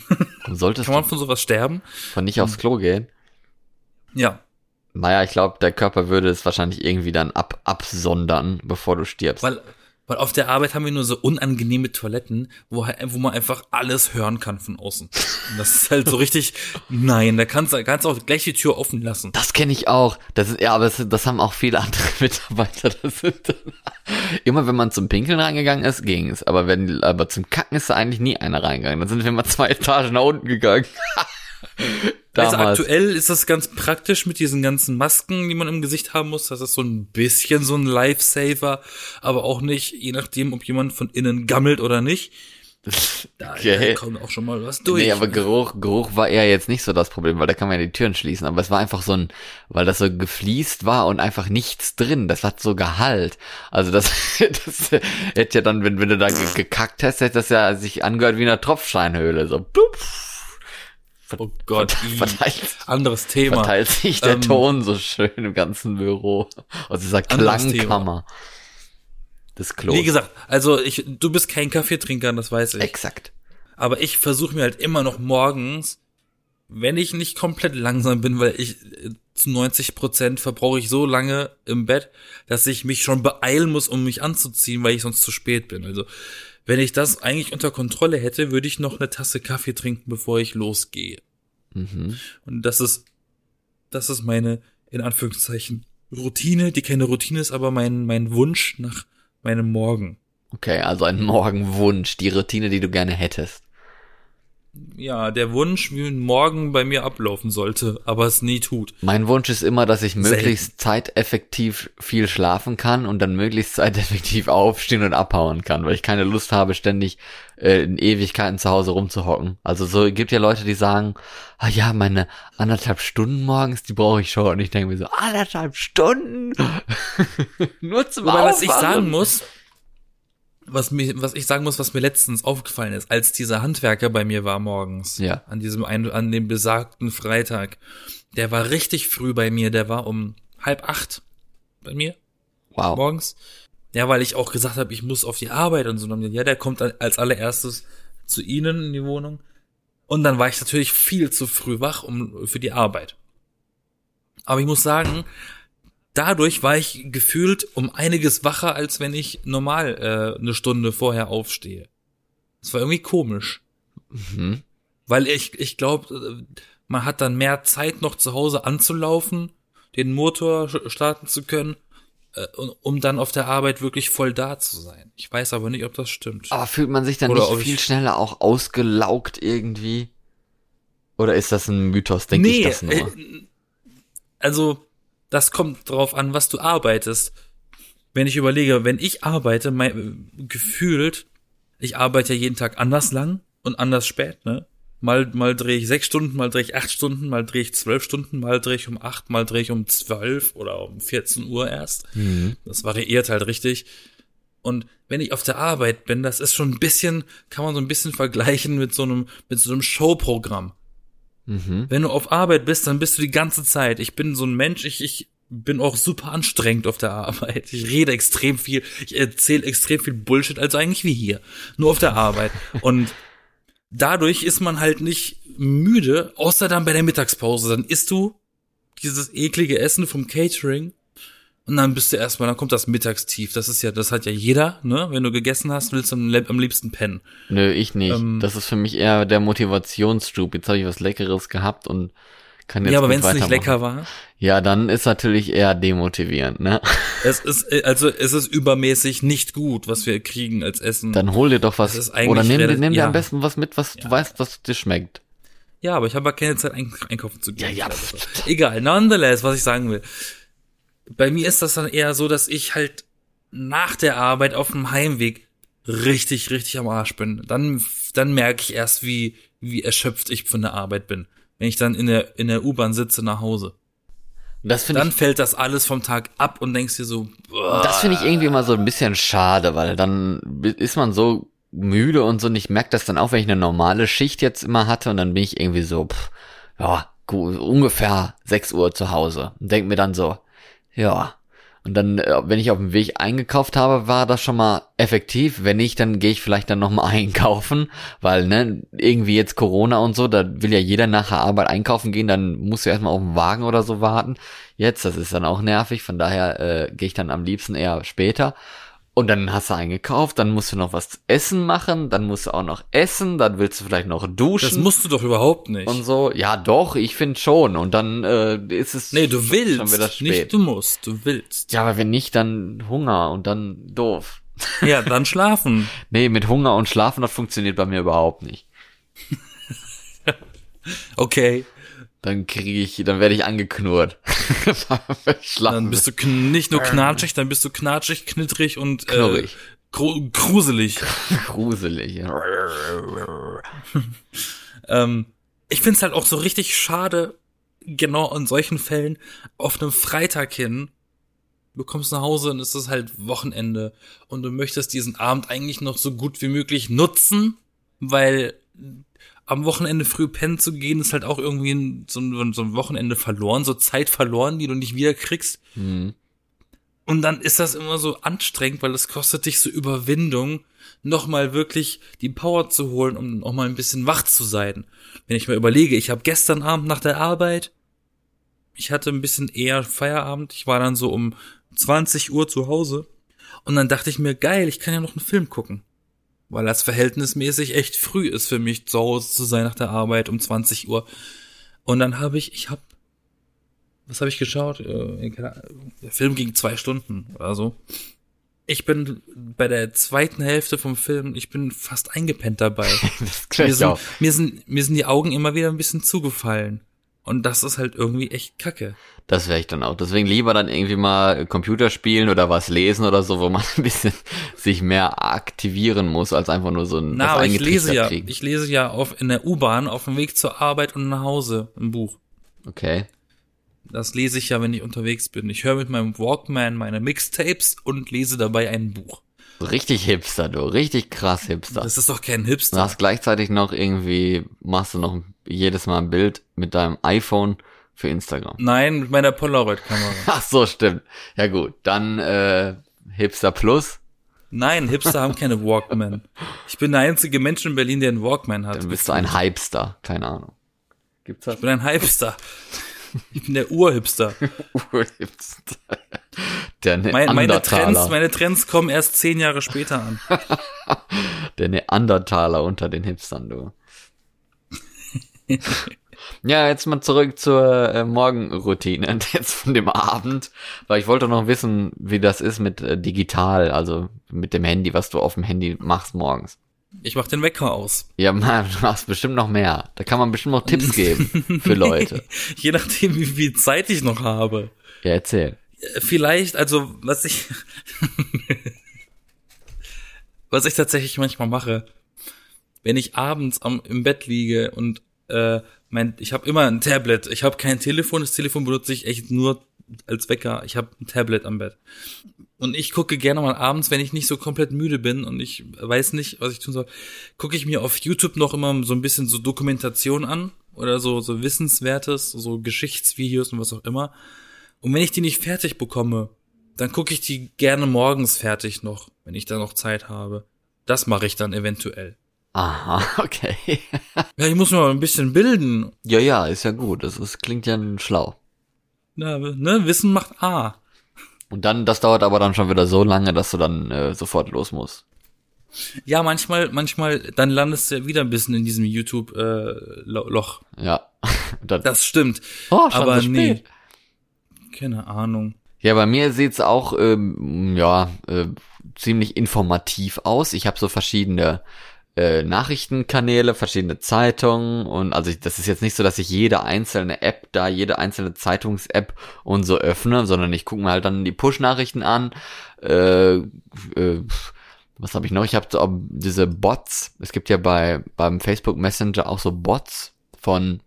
Solltest Kann man von sowas sterben? von nicht aufs Klo gehen? Ja. Naja, ich glaube, der Körper würde es wahrscheinlich irgendwie dann ab absondern, bevor du stirbst. Weil, weil auf der Arbeit haben wir nur so unangenehme Toiletten, wo, halt- wo man einfach alles hören kann von außen. Und das ist halt so richtig, nein, da kannst du kannst auch gleich die Tür offen lassen. Das kenne ich auch. Das ist, ja, aber das, das haben auch viele andere Mitarbeiter. Das sind immer wenn man zum Pinkeln reingegangen ist, ging es. Aber wenn, aber zum Kacken ist da eigentlich nie einer reingegangen. Dann sind wir mal zwei Etagen nach unten gegangen. Also Damals. aktuell ist das ganz praktisch mit diesen ganzen Masken, die man im Gesicht haben muss. Das ist so ein bisschen so ein Lifesaver, aber auch nicht, je nachdem, ob jemand von innen gammelt oder nicht. Da, Okay. kommt auch schon mal was durch. Nee, aber Geruch, Geruch war eher jetzt nicht so das Problem, weil da kann man ja die Türen schließen. Aber es war einfach so ein, weil das so gefliest war und einfach nichts drin. Das hat so Gehalt. Also das, das hätte ja dann, wenn, wenn du da ge- gekackt hast, hätte das ja sich angehört wie in einer Tropfsteinhöhle. So, blub, oh Gott, verteilt, anderes Thema. verteilt sich der Ähm, Ton so schön im ganzen Büro. Aus dieser Klangkammer des Klos. Wie gesagt, also ich, du bist kein Kaffeetrinker, das weiß ich. Exakt. Aber ich versuche mir halt immer noch morgens, wenn ich nicht komplett langsam bin, weil ich äh, zu 90 Prozent verbrauche ich so lange im Bett, dass ich mich schon beeilen muss, um mich anzuziehen, weil ich sonst zu spät bin. Also wenn ich das eigentlich unter Kontrolle hätte, würde ich noch eine Tasse Kaffee trinken, bevor ich losgehe. Mhm. Und das ist, das ist meine, in Anführungszeichen, Routine, die keine Routine ist, aber mein, mein Wunsch nach meinem Morgen. Okay, also ein Morgenwunsch, die Routine, die du gerne hättest. Ja, der Wunsch, wie ein Morgen bei mir ablaufen sollte, aber es nie tut. Mein Wunsch ist immer, dass ich Selten. möglichst zeiteffektiv viel schlafen kann und dann möglichst zeiteffektiv aufstehen und abhauen kann, weil ich keine Lust habe, ständig äh, in Ewigkeiten zu Hause rumzuhocken. Also so gibt ja Leute, die sagen, ah ja, meine anderthalb Stunden morgens, die brauche ich schon. Und ich denke mir so, anderthalb Stunden? Nur zum Wobei, was ich Aufwachen? sagen muss, was mir, was ich sagen muss, was mir letztens aufgefallen ist, als dieser Handwerker bei mir war morgens, Ja. an diesem ein, an dem besagten Freitag, der war richtig früh bei mir, der war um halb acht bei mir Wow. morgens. Ja, weil ich auch gesagt habe, ich muss auf die Arbeit und so. Und ja, der kommt als allererstes zu Ihnen in die Wohnung. Und dann war ich natürlich viel zu früh wach um, für die Arbeit. Aber ich muss sagen, dadurch war ich gefühlt um einiges wacher, als wenn ich normal äh, eine Stunde vorher aufstehe. Das war irgendwie komisch. Mhm. Weil ich, ich glaube, man hat dann mehr Zeit noch zu Hause anzulaufen, den Motor starten zu können, äh, um- dann auf der Arbeit wirklich voll da zu sein. Ich weiß aber nicht, ob das stimmt. Aber fühlt man sich dann Oder nicht viel schneller auch ausgelaugt irgendwie? Oder ist das ein Mythos? Denke ich das nur? äh, also das kommt drauf an, was du arbeitest. Wenn ich überlege, wenn ich arbeite, mein, gefühlt, ich arbeite ja jeden Tag anders lang und anders spät, ne? Mal, mal drehe ich sechs Stunden, mal drehe ich acht Stunden, mal drehe ich zwölf Stunden, mal drehe ich um acht, mal drehe ich um zwölf oder um 14 Uhr erst. Mhm. Das variiert halt richtig. Und wenn ich auf der Arbeit bin, das ist schon ein bisschen, kann man so ein bisschen vergleichen mit so einem, mit so einem Showprogramm. Mhm. Wenn du auf Arbeit bist, dann bist du die ganze Zeit. Ich bin so ein Mensch, ich, ich bin auch super anstrengend auf der Arbeit. Ich rede extrem viel, ich erzähle extrem viel Bullshit, also eigentlich wie hier. Nur auf der Arbeit. Und dadurch ist man halt nicht müde, außer dann bei der Mittagspause. Dann isst du dieses eklige Essen vom Catering und dann bist du erstmal, dann kommt das Mittagstief. Das ist ja, das hat ja jeder, ne? Wenn du gegessen hast, willst du am, liebsten pennen. Nö, ich nicht. Ähm, das ist für mich eher der Motivationsstub. Jetzt habe ich was Leckeres gehabt und kann jetzt ja, aber wenn es nicht lecker war. Ja, dann ist natürlich eher demotivierend, ne? Es ist, also es ist übermäßig nicht gut, was wir kriegen als Essen. Dann hol dir doch was. Ist Oder nimm, dir- nimm dir ja. am besten was mit, was du weißt, was dir schmeckt. ja, aber ich habe ja keine Zeit, ein einkaufen zu gehen. Ja, ja. Egal, nonetheless, was ich sagen will. Bei mir ist das dann eher so, dass ich halt nach der Arbeit auf dem Heimweg richtig, richtig am Arsch bin. Dann, dann merke ich erst, wie, wie erschöpft ich von der Arbeit bin. Wenn ich dann in der, in der U-Bahn sitze nach Hause. Das Dann ich, fällt das alles vom Tag ab und denkst dir so, boah, das finde ich irgendwie immer so ein bisschen schade, weil dann ist man so müde und so und ich merke das dann auch, wenn ich eine normale Schicht jetzt immer hatte und dann bin ich irgendwie so, pff, ja, ungefähr 6 Uhr zu Hause und denk mir dann so, ja. Und dann, äh, wenn ich auf dem Weg eingekauft habe, war das schon mal effektiv. Wenn nicht, dann gehe ich vielleicht dann nochmal einkaufen, weil, ne, irgendwie jetzt Corona und so, da will ja jeder nach der Arbeit einkaufen gehen, dann musst du erstmal auf den Wagen oder so warten. Jetzt, das ist dann auch nervig, von daher äh, gehe ich dann am liebsten eher später. Und dann hast du eingekauft, dann musst du noch was zu essen machen, dann musst du auch noch essen, dann willst du vielleicht noch duschen. das musst du doch überhaupt nicht. und so. Ja, doch, ich finde schon. Und dann äh, ist es nee, du willst, schon wieder spät. nicht du musst, du willst. Ja, aber wenn nicht, dann Hunger und dann doof. Ja, dann schlafen. Nee, mit Hunger und Schlafen, das funktioniert bei mir überhaupt nicht. Okay, Dann kriege ich, dann werde ich angeknurrt. Dann bist du nicht nur knatschig, dann bist du knatschig, knittrig und äh, Knurrig. gru gruselig. gruselig. Ähm, ich find's halt auch so richtig schade, genau in solchen Fällen, auf einem Freitag hin, du kommst nach Hause und es ist halt Wochenende und du möchtest diesen Abend eigentlich noch so gut wie möglich nutzen, weil am Wochenende früh pennen zu gehen, ist halt auch irgendwie ein, so, ein, so ein Wochenende verloren, so Zeit verloren, die du nicht wieder kriegst. Hm. Und dann ist das immer so anstrengend, weil es kostet dich so Überwindung, nochmal wirklich die Power zu holen, um noch mal ein bisschen wach zu sein. Wenn ich mal überlege, ich habe gestern Abend nach der Arbeit, ich hatte ein bisschen eher Feierabend, ich war dann so um 20 Uhr zu Hause und dann dachte ich mir, geil, ich kann ja noch einen Film gucken. Weil das verhältnismäßig echt früh ist für mich, zu Hause zu sein nach der Arbeit um 20 Uhr. Und dann habe ich, ich habe was habe ich geschaut? Äh. Der Film ging zwei Stunden oder so. Ich bin bei der zweiten Hälfte vom Film, ich bin fast eingepennt dabei. Das mir, sind, auch. mir, sind, mir sind die Augen immer wieder ein bisschen zugefallen. Und das ist halt irgendwie echt kacke. Das wäre ich dann auch. Deswegen lieber dann irgendwie mal Computer spielen oder was lesen oder so, wo man ein bisschen sich mehr aktivieren muss, als einfach nur so ein Na, aber ich lese ja, kriegen. ich lese ja auf, in der U-Bahn auf dem Weg zur Arbeit und nach Hause ein Buch. Okay. Das lese ich ja, wenn ich unterwegs bin. Ich höre mit meinem Walkman meine Mixtapes und lese dabei ein Buch. Richtig Hipster, du. Richtig krass Hipster. Das ist doch kein Du Hipster. hast gleichzeitig noch irgendwie, machst du noch jedes Mal ein Bild mit deinem iPhone für Instagram. Nein, mit meiner Polaroid-Kamera. Ach so, stimmt. Ja gut, dann äh, Hipster Plus. Nein, Hipster haben keine Walkman. Ich bin der einzige Mensch in Berlin, der einen Walkman hat. Dann bist du ein Hypester. Keine Ahnung. Gibt's das? Ich bin ein Hipster. Ich bin der Urhipster. Hipster. Der Mein, meine, Neandertaler. Trends, meine Trends kommen erst zehn Jahre später an. Der Neandertaler unter den Hipstern, du. ja, jetzt mal zurück zur äh, Morgenroutine, jetzt von dem Abend, weil ich wollte noch wissen, wie das ist mit äh, digital, also mit dem Handy, was du auf dem Handy machst morgens. Ich mach den Wecker aus. Ja, man, du machst bestimmt noch mehr. Da kann man bestimmt noch Tipps geben für Leute. Je nachdem, wie viel Zeit ich noch habe. Ja, erzähl. Äh, Vielleicht, also, was ich, was ich tatsächlich manchmal mache, wenn ich abends am, im Bett liege und äh, mein, ich habe immer ein Tablet. Ich habe kein Telefon. Das Telefon benutze ich echt nur als Wecker. Ich habe ein Tablet am Bett. Und ich gucke gerne mal abends, wenn ich nicht so komplett müde bin und ich weiß nicht, was ich tun soll, gucke ich mir auf YouTube noch immer so ein bisschen so Dokumentation an oder so so Wissenswertes, so Geschichtsvideos und was auch immer. Und wenn ich die nicht fertig bekomme, dann gucke ich die gerne morgens fertig noch, wenn ich da noch Zeit habe. Das mache ich dann eventuell. Aha, okay. Ja, ich muss mir mal ein bisschen bilden. ja, ja, ist ja gut. Das ist, klingt ja schlau. Na, ne, Wissen macht A. Und dann, das dauert aber dann schon wieder so lange, dass du dann äh, sofort los musst. Ja, manchmal, manchmal, dann landest du ja wieder ein bisschen in diesem YouTube-Loch. Ja. dann, das stimmt. oh, schon aber so nee. Keine Ahnung. Ja, bei mir sieht's auch ähm, ja äh, ziemlich informativ aus. Ich habe so verschiedene äh, Nachrichtenkanäle, verschiedene Zeitungen und also ich, das ist jetzt nicht so, dass ich jede einzelne App da, jede einzelne Zeitungs-App und so öffne, sondern ich gucke mir halt dann die Push-Nachrichten an. Äh, äh, was habe ich noch? Ich habe so diese Bots. Es gibt ja bei beim Facebook Messenger auch so Bots von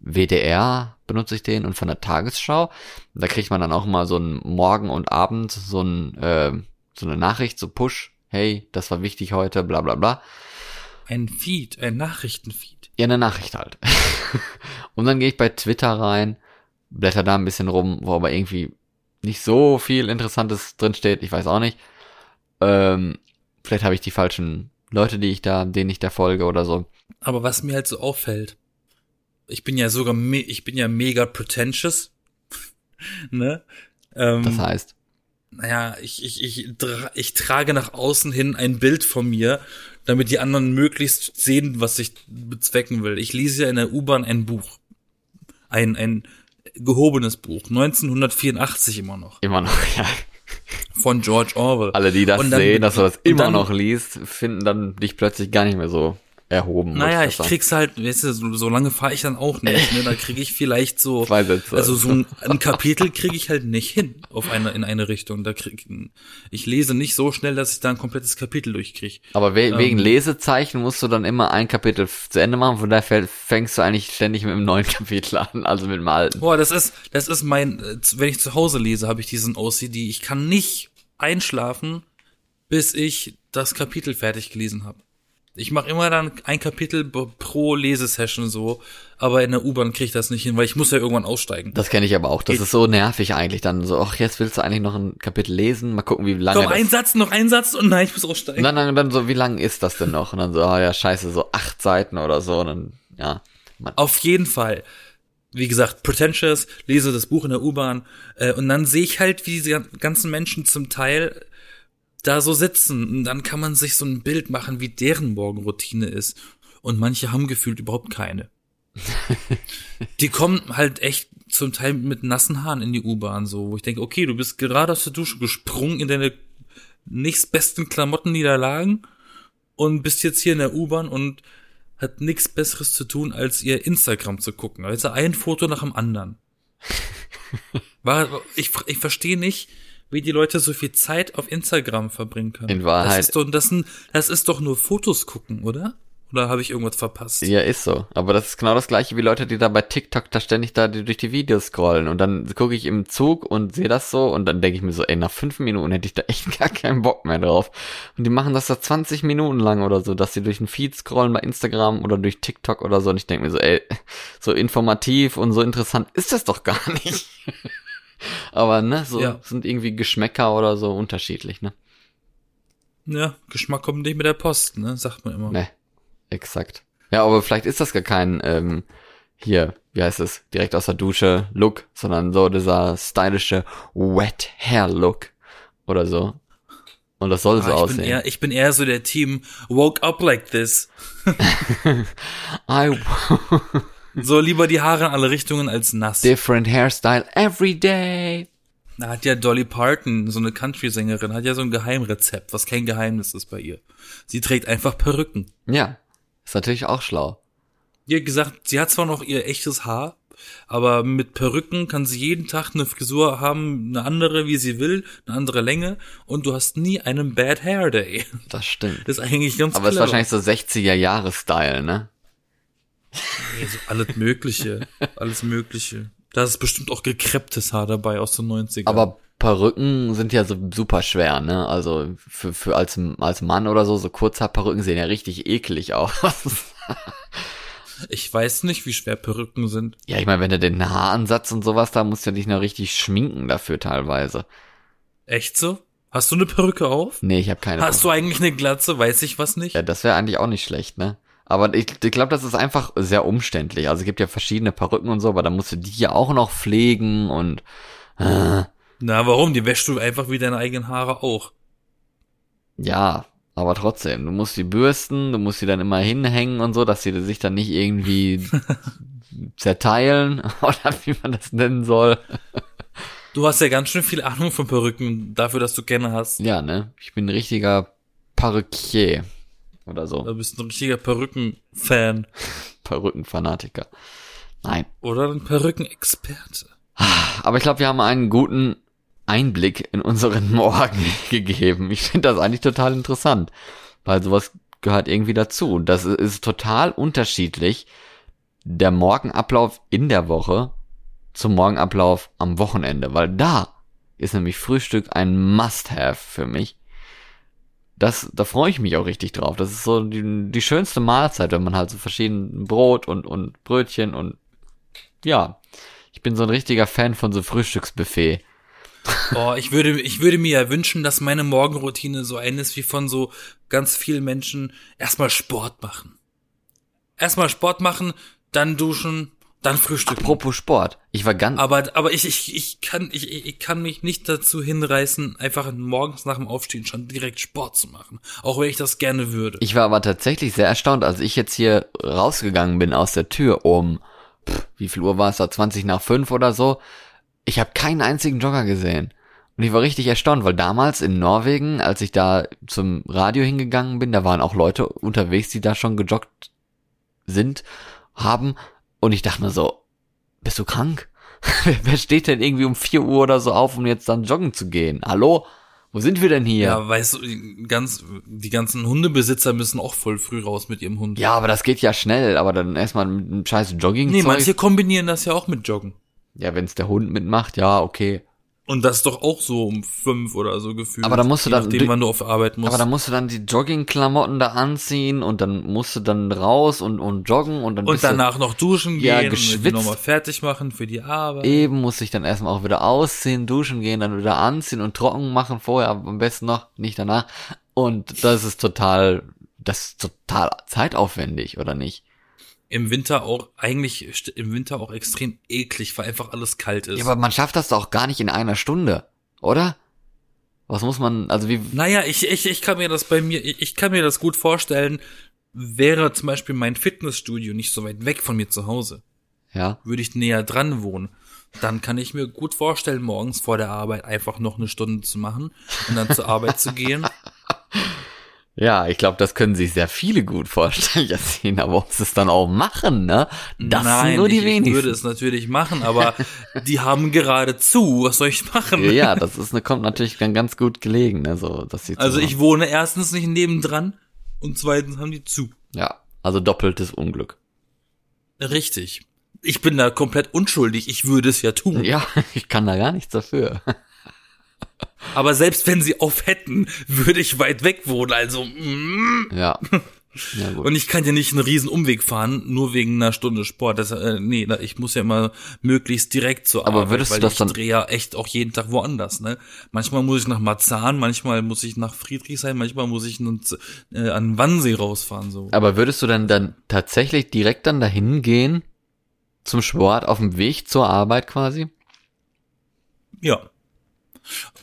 WDR benutze ich den und von der Tagesschau. Da kriegt man dann auch mal so ein Morgen und Abend so ein äh, so eine Nachricht, so Push, hey, das war wichtig heute, bla bla bla. Ein Feed, ein Nachrichtenfeed. Ja, eine Nachricht halt. und dann gehe ich bei Twitter rein, blätter da ein bisschen rum, wo aber irgendwie nicht so viel Interessantes drinsteht, ich weiß auch nicht. Ähm, vielleicht habe ich die falschen Leute, die ich da, denen ich da folge oder so. Aber was mir halt so auffällt, ich bin ja sogar, me ich bin ja mega pretentious, ne? Ähm, Das heißt, naja, ich, ich, ich, tra ich trage nach außen hin ein Bild von mir, damit die anderen möglichst sehen, was ich bezwecken will. Ich lese ja in der U-Bahn ein Buch. Ein, ein gehobenes Buch. 1984 immer noch. immer noch, ja. Von George Orwell. Alle, die das dann- sehen, dass du das immer dann- noch liest, finden dann dich plötzlich gar nicht mehr so erhoben. Naja, ich sagen. krieg's halt, weißt du, so, so lange fahre ich dann auch nicht, ne? Da kriege ich vielleicht so, Zwei Sätze. also so ein, ein Kapitel kriege ich halt nicht hin auf eine in eine Richtung. Da krieg ich lese nicht so schnell, dass ich da ein komplettes Kapitel durchkriege. Aber we Ähm. wegen Lesezeichen musst du dann immer ein Kapitel zu Ende machen, von daher fängst du eigentlich ständig mit einem neuen Kapitel an, also mit dem alten. Boah, das ist, das ist mein, äh, wenn ich zu Hause lese, habe ich diesen OCD. Ich kann nicht einschlafen, bis ich das Kapitel fertig gelesen habe. Ich mache immer dann ein Kapitel pro Lesesession so, aber in der U-Bahn kriege ich das nicht hin, weil ich muss ja irgendwann aussteigen. Das kenne ich aber auch. Das Ich- ist so nervig eigentlich dann so, ach, jetzt willst du eigentlich noch ein Kapitel lesen, mal gucken, wie lange das... ein Satz, noch ein Satz und nein, ich muss aussteigen. Und dann, dann, dann so, wie lang ist das denn noch? Und dann so, ah ja, scheiße, so acht Seiten oder so. Und dann, ja, man, Auf jeden Fall. Wie gesagt, pretentious, lese das Buch in der U-Bahn äh, und dann sehe ich halt, wie diese ganzen Menschen zum Teil da so sitzen und dann kann man sich so ein Bild machen, wie deren Morgenroutine ist. Und manche haben gefühlt überhaupt keine. Die kommen halt echt zum Teil mit nassen Haaren in die U-Bahn, so, wo ich denke, okay, du bist gerade aus der Dusche gesprungen in deine nächstbesten Klamottenniederlagen und bist jetzt hier in der U-Bahn und hat nichts Besseres zu tun, als ihr Instagram zu gucken. Also ein Foto nach dem anderen. War, ich, ich verstehe nicht, wie die Leute so viel Zeit auf Instagram verbringen können. In Wahrheit- Das ist doch, das, das ist doch nur Fotos gucken, oder? Oder habe ich irgendwas verpasst? ja, ist so. Aber das ist genau das gleiche wie Leute, die da bei TikTok da ständig da die- durch die Videos scrollen. Und dann gucke ich im Zug und sehe das so und dann denke ich mir so, ey, nach fünf Minuten hätte ich da echt gar keinen Bock mehr drauf. Und die machen das da 20 Minuten lang oder so, dass sie durch den Feed scrollen bei Instagram oder durch TikTok oder so. Und ich denke mir so, ey, so informativ und so interessant ist das doch gar nicht. Aber ne, so Ja. sind irgendwie Geschmäcker oder so unterschiedlich, ne? Ja, Geschmack kommt nicht mit der Post, ne? Sagt man immer. Ne, exakt. Ja, aber vielleicht ist das gar kein, ähm, hier, wie heißt es, direkt aus der Dusche Look, sondern so dieser stylische Wet Hair Look oder so. Und das soll so Ah, ich, bin aussehen. eher, ich bin eher so der Team woke up like this. I So lieber die Haare in alle Richtungen als nass. different hairstyle every day. Da hat ja Dolly Parton, so eine Country-Sängerin, hat ja so ein Geheimrezept, was kein Geheimnis ist bei ihr. Sie trägt einfach Perücken. Ja, ist natürlich auch schlau. Hat gesagt, sie hat zwar noch ihr echtes Haar, aber mit Perücken kann sie jeden Tag eine Frisur haben, eine andere, wie sie will, eine andere Länge und du hast nie einen Bad Hair Day. Das stimmt. Das ist eigentlich ganz Aber es ist wahrscheinlich so 60er Jahre Style, ne? Nee, so alles Mögliche. alles Mögliche. Da ist bestimmt auch gekrepptes Haar dabei aus den 90ern. Aber Perücken sind ja so super schwer, ne? Also für, für als, als Mann oder so, so Kurzhaarperücken sehen ja richtig eklig aus. ich weiß nicht, wie schwer Perücken sind. Ja, ich meine, wenn du den Haaransatz und sowas, da musst du dich noch richtig schminken dafür teilweise. Echt so? Hast du eine Perücke auf? Nee, ich habe keine. Hast du eigentlich eine Glatze? Weiß ich was nicht? ja, das wäre eigentlich auch nicht schlecht, ne? Aber ich, ich glaube, das ist einfach sehr umständlich. Also es gibt ja verschiedene Perücken und so, aber da musst du die ja auch noch pflegen und äh, Na, warum? Die wäschst du einfach wie deine eigenen Haare auch. ja, aber trotzdem, du musst die bürsten, du musst sie dann immer hinhängen und so, dass sie sich dann nicht irgendwie zerteilen oder wie man das nennen soll. Du hast ja ganz schön viel Ahnung von Perücken dafür, dass du gerne hast. Ja, ne? Ich bin ein richtiger Perückier oder so. Du bist ein richtiger Perücken-Fan. Perückenfanatiker. Nein. Oder ein Perückenexperte. Aber ich glaube, wir haben einen guten Einblick in unseren Morgen gegeben. Ich finde das eigentlich total interessant, weil sowas gehört irgendwie dazu. Und das ist total unterschiedlich, der Morgenablauf in der Woche zum Morgenablauf am Wochenende, weil da ist nämlich Frühstück ein Must-Have für mich. Das, da freue ich mich auch richtig drauf. Das ist so die, die schönste Mahlzeit, wenn man halt so verschiedene Brot und, und Brötchen und ja, ich bin so ein richtiger Fan von so Frühstücksbuffet. Boah, ich würde, ich würde mir ja wünschen, dass meine Morgenroutine so eine ist wie von so ganz vielen Menschen. Erstmal Sport machen. Erstmal Sport machen, dann duschen, dann frühstücken. Apropos Sport, ich war ganz, Aber, aber ich, ich, ich kann, ich, ich kann mich nicht dazu hinreißen, einfach morgens nach dem Aufstehen schon direkt Sport zu machen. Auch wenn ich das gerne würde. ich war aber tatsächlich sehr erstaunt, als ich jetzt hier rausgegangen bin aus der Tür um, pff, wie viel Uhr war es da, 20 nach 5 oder so. Ich habe keinen einzigen Jogger gesehen. Und ich war richtig erstaunt, weil damals in Norwegen, als ich da zum Radio hingegangen bin, da waren auch Leute unterwegs, die da schon gejoggt sind, haben. Und ich dachte mir so, bist du krank? Wer- steht denn irgendwie um 4 Uhr oder so auf, um jetzt dann joggen zu gehen? Hallo? Wo sind wir denn hier? Ja, weißt du, ganz, die ganzen Hundebesitzer müssen auch voll früh raus mit ihrem Hund. Ja, aber das geht ja schnell, aber dann erstmal mit einem scheiß Jogging. Nee, manche kombinieren das ja auch mit Joggen. Ja, wenn's der Hund mitmacht, ja, okay. Und das ist doch auch so um fünf oder so gefühlt. Aber da musst du dann- nachdem, du- wann du auf Arbeit musst. Aber dann musst du dann die Joggingklamotten da anziehen und dann musst du dann raus und, und joggen und dann und bist du- danach noch duschen Ja, gehen und geschwitzt. nochmal fertig machen für die Arbeit. eben muss ich dann erstmal auch wieder ausziehen, duschen gehen, dann wieder anziehen und trocken machen vorher, aber am besten noch, nicht danach. Und das ist total, das ist total zeitaufwendig, oder nicht? Im Winter auch, eigentlich im Winter auch extrem eklig, weil einfach alles kalt ist. Ja, aber man schafft das doch gar nicht in einer Stunde, oder? Was muss man, also wie, Naja, ich, ich, ich kann mir das bei mir, ich, ich kann mir das gut vorstellen, wäre zum Beispiel mein Fitnessstudio nicht so weit weg von mir zu Hause, ja, würde ich näher dran wohnen, dann kann ich mir gut vorstellen, morgens vor der Arbeit einfach noch eine Stunde zu machen und dann zur Arbeit zu gehen. Ja, ich glaube, das können sich sehr viele gut vorstellen, Jasmin, aber ob sie es dann auch machen, ne? Das Nein, sind nur die ich, ich wenigsten. würde es natürlich machen, aber die haben gerade zu. Was soll ich machen? ja, das ist, ne, kommt natürlich dann ganz gut gelegen, ne, so, dass sie Also ich wohne erstens nicht nebendran und zweitens haben die zu. ja, also doppeltes Unglück. Richtig. Ich bin da komplett unschuldig. Ich würde es ja tun. Ja, ich kann da gar nichts dafür. Aber selbst wenn sie auf hätten, würde ich weit weg wohnen. Also, mm. Ja. Ja, gut. und ich kann ja nicht einen riesen Umweg fahren, nur wegen einer Stunde Sport. Das, äh, nee, ich muss ja immer möglichst direkt zur Aber Arbeit, würdest du weil das ich dann- drehe ja echt auch jeden Tag woanders. Ne? Manchmal muss ich nach Marzahn, manchmal muss ich nach Friedrichshain, manchmal muss ich nun, äh, an Wannsee rausfahren. So. Aber würdest du dann dann tatsächlich direkt dann dahin gehen zum Sport auf dem Weg zur Arbeit quasi? Ja.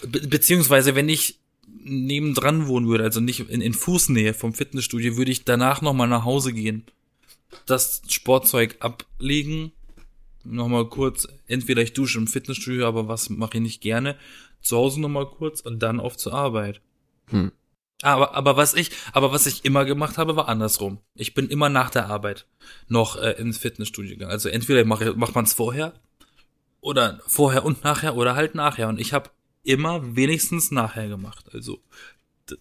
Be beziehungsweise, wenn ich nebendran wohnen würde, also nicht in, in Fußnähe vom Fitnessstudio, würde ich danach nochmal nach Hause gehen, das Sportzeug ablegen, nochmal kurz, entweder ich dusche im Fitnessstudio, aber was mache ich nicht gerne, zu Hause nochmal kurz und dann auf zur Arbeit. Hm. Aber, aber was ich, aber was ich immer gemacht habe, war andersrum. Ich bin immer nach der Arbeit noch äh, ins Fitnessstudio gegangen. Also entweder mache, macht man es vorher oder vorher und nachher oder halt nachher. Und ich habe immer wenigstens nachher gemacht. Also,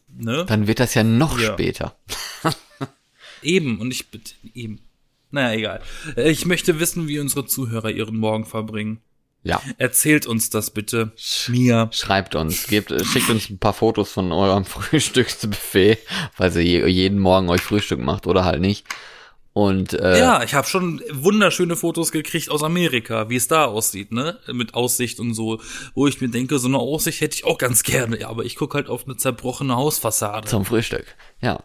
ne? Dann wird das ja noch Ja. später. Eben. Und ich bitte, eben. Naja, egal. Äh, Ich möchte wissen, wie unsere Zuhörer ihren Morgen verbringen. Ja. Erzählt uns das bitte. Mir. Schreibt uns, gebt, äh, schickt uns ein paar Fotos von eurem Frühstücksbuffet, weil ihr je- jeden Morgen euch Frühstück macht oder halt nicht. Und äh, Ja, ich habe schon wunderschöne Fotos gekriegt aus Amerika, wie es da aussieht, ne? Mit Aussicht und so, wo ich mir denke, so eine Aussicht hätte ich auch ganz gerne, ja, aber ich guck halt auf eine zerbrochene Hausfassade. zum Frühstück. Ja.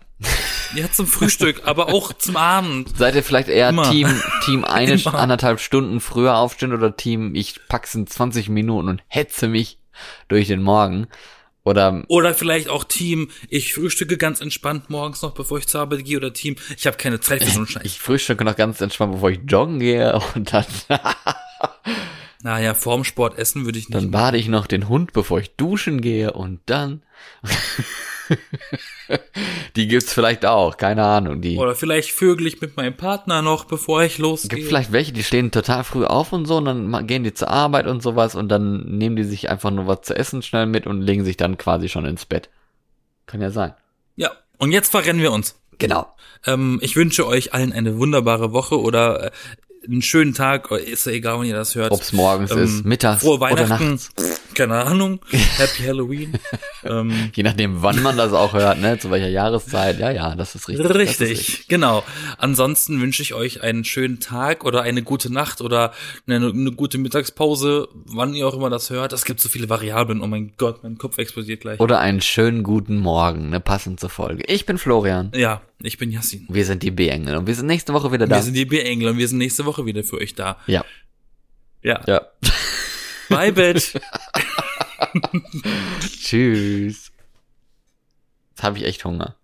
Ja, zum Frühstück, aber auch zum Abend. Seid ihr vielleicht eher Immer. Team, Team eine, Immer. anderthalb Stunden früher aufstehen oder Team, ich pack's in 20 Minuten und hetze mich durch den Morgen? Oder Oder vielleicht auch Team, ich frühstücke ganz entspannt morgens noch, bevor ich zur Arbeit gehe, oder Team, ich habe keine Zeit für so einen Scheiß. ich frühstücke noch ganz entspannt, bevor ich joggen gehe und dann, Naja, vorm Sport essen würde ich nicht. dann bade ich noch den Hund, bevor ich duschen gehe und dann. die gibt's vielleicht auch, keine Ahnung. Die Oder vielleicht vögel ich mit meinem Partner noch, bevor ich gibt losgehe. vielleicht welche, die stehen total früh auf und so und dann gehen die zur Arbeit und sowas und dann nehmen die sich einfach nur was zu essen schnell mit und legen sich dann quasi schon ins Bett. Kann ja sein. Ja, und jetzt verrennen wir uns. Genau. Ähm, ich wünsche euch allen eine wunderbare Woche oder äh, einen schönen Tag, ist ja egal, wann ihr das hört. Ob's morgens Ähm, ist, mittags Frohe oder Weihnachten. nachts. Keine Ahnung. Happy Halloween. ähm, Je nachdem, wann man das auch hört, ne? Zu welcher Jahreszeit. Ja, ja, das ist richtig. Das ist Richtig, genau. Ansonsten wünsche ich euch einen schönen Tag oder eine gute Nacht oder eine, eine gute Mittagspause, wann ihr auch immer das hört. Es gibt so viele Variablen. Oh mein Gott, mein Kopf explodiert gleich. Oder einen schönen guten Morgen, ne? Passend zur Folge. Ich bin Florian. ja, ich bin Yassin. Wir sind die B-Engel und wir sind nächste Woche wieder da. Wir sind die B-Engel und wir sind nächste Woche wieder für euch da. ja. Ja. Ja. Bye, Bitch. Tschüss. Jetzt habe ich echt Hunger.